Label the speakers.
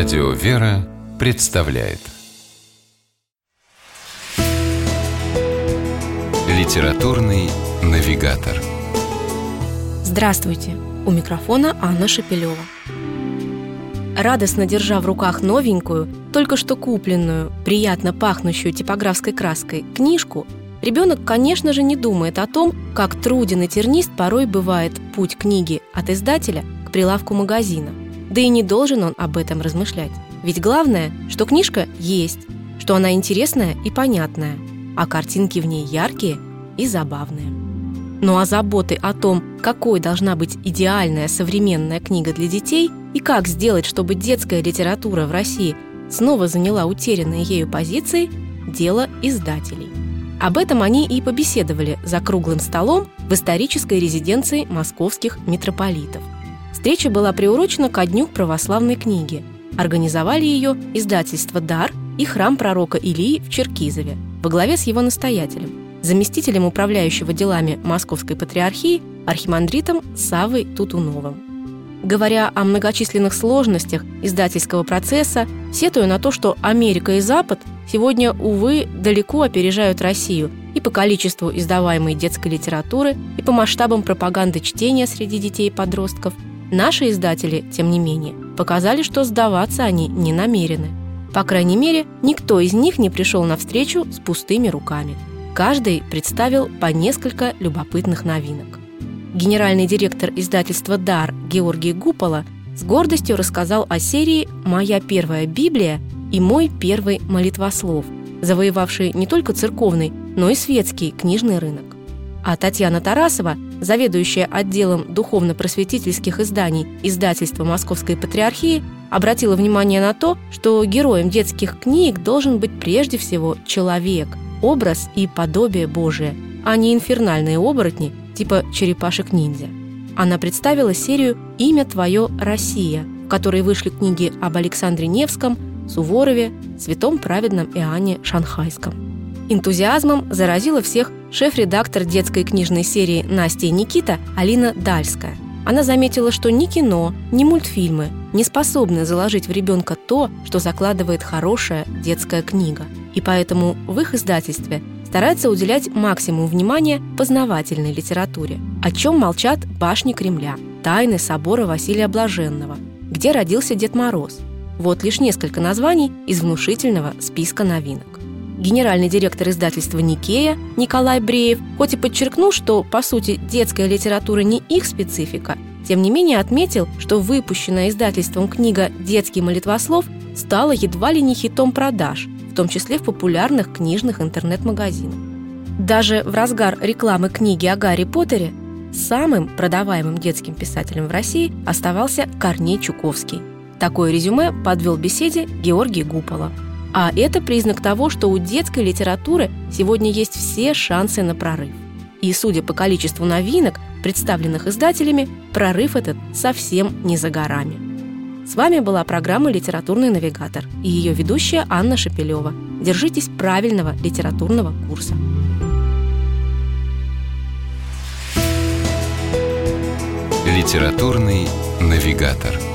Speaker 1: Радио «Вера» представляет Литературный навигатор
Speaker 2: Здравствуйте! У микрофона Анна Шепелева. Радостно держа в руках новенькую, только что купленную, приятно пахнущую типографской краской книжку, ребенок, конечно же, не думает о том, как труден и тернист порой бывает путь книги от издателя к прилавку магазина. Да и не должен он об этом размышлять. Ведь главное, что книжка есть, что она интересная и понятная, а картинки в ней яркие и забавные. Ну а заботы о том, какой должна быть идеальная современная книга для детей и как сделать, чтобы детская литература в России снова заняла утерянные ею позиции, дело издателей. Об этом они и побеседовали за круглым столом в исторической резиденции московских митрополитов. Встреча была приурочена ко Дню православной книги. Организовали ее издательство «Дар» и храм пророка Илии в Черкизове во главе с его настоятелем, заместителем управляющего делами Московской Патриархии архимандритом Савой Тутуновым. Говоря о многочисленных сложностях издательского процесса, сетуя на то, что Америка и Запад сегодня, увы, далеко опережают Россию и по количеству издаваемой детской литературы, и по масштабам пропаганды чтения среди детей и подростков, наши издатели, тем не менее, показали, что сдаваться они не намерены. По крайней мере, никто из них не пришел навстречу с пустыми руками. Каждый представил по несколько любопытных новинок. Генеральный директор издательства «Дар» Георгий Гупола с гордостью рассказал о серии «Моя первая Библия» и «Мой первый молитвослов», завоевавший не только церковный, но и светский книжный рынок. А Татьяна Тарасова, заведующая отделом духовно-просветительских изданий издательства Московской Патриархии, обратила внимание на то, что героем детских книг должен быть прежде всего человек, образ и подобие Божие, а не инфернальные оборотни, типа черепашек-ниндзя. Она представила серию «Имя твое Россия», в которой вышли книги об Александре Невском, Суворове, святом праведном Иоанне Шанхайском. Энтузиазмом заразила всех шеф-редактор детской книжной серии Настя и Никита Алина Дальская. Она заметила, что ни кино, ни мультфильмы не способны заложить в ребенка то, что закладывает хорошая детская книга. И поэтому в их издательстве старается уделять максимум внимания познавательной литературе, о чем молчат башни Кремля, тайны собора Василия Блаженного, где родился Дед Мороз. Вот лишь несколько названий из внушительного списка новинок. Генеральный директор издательства «Никея» Николай Бреев хоть и подчеркнул, что, по сути, детская литература не их специфика, тем не менее отметил, что выпущенная издательством книга «Детский молитвослов» стала едва ли не хитом продаж – в том числе в популярных книжных интернет-магазинах. Даже в разгар рекламы книги о Гарри Поттере самым продаваемым детским писателем в России оставался Корней Чуковский. Такое резюме подвел беседе Георгий Гупола. А это признак того, что у детской литературы сегодня есть все шансы на прорыв. И, судя по количеству новинок, представленных издателями, прорыв этот совсем не за горами. С вами была программа «Литературный навигатор» и ее ведущая Анна Шепелева. Держитесь правильного литературного курса.
Speaker 1: «Литературный навигатор»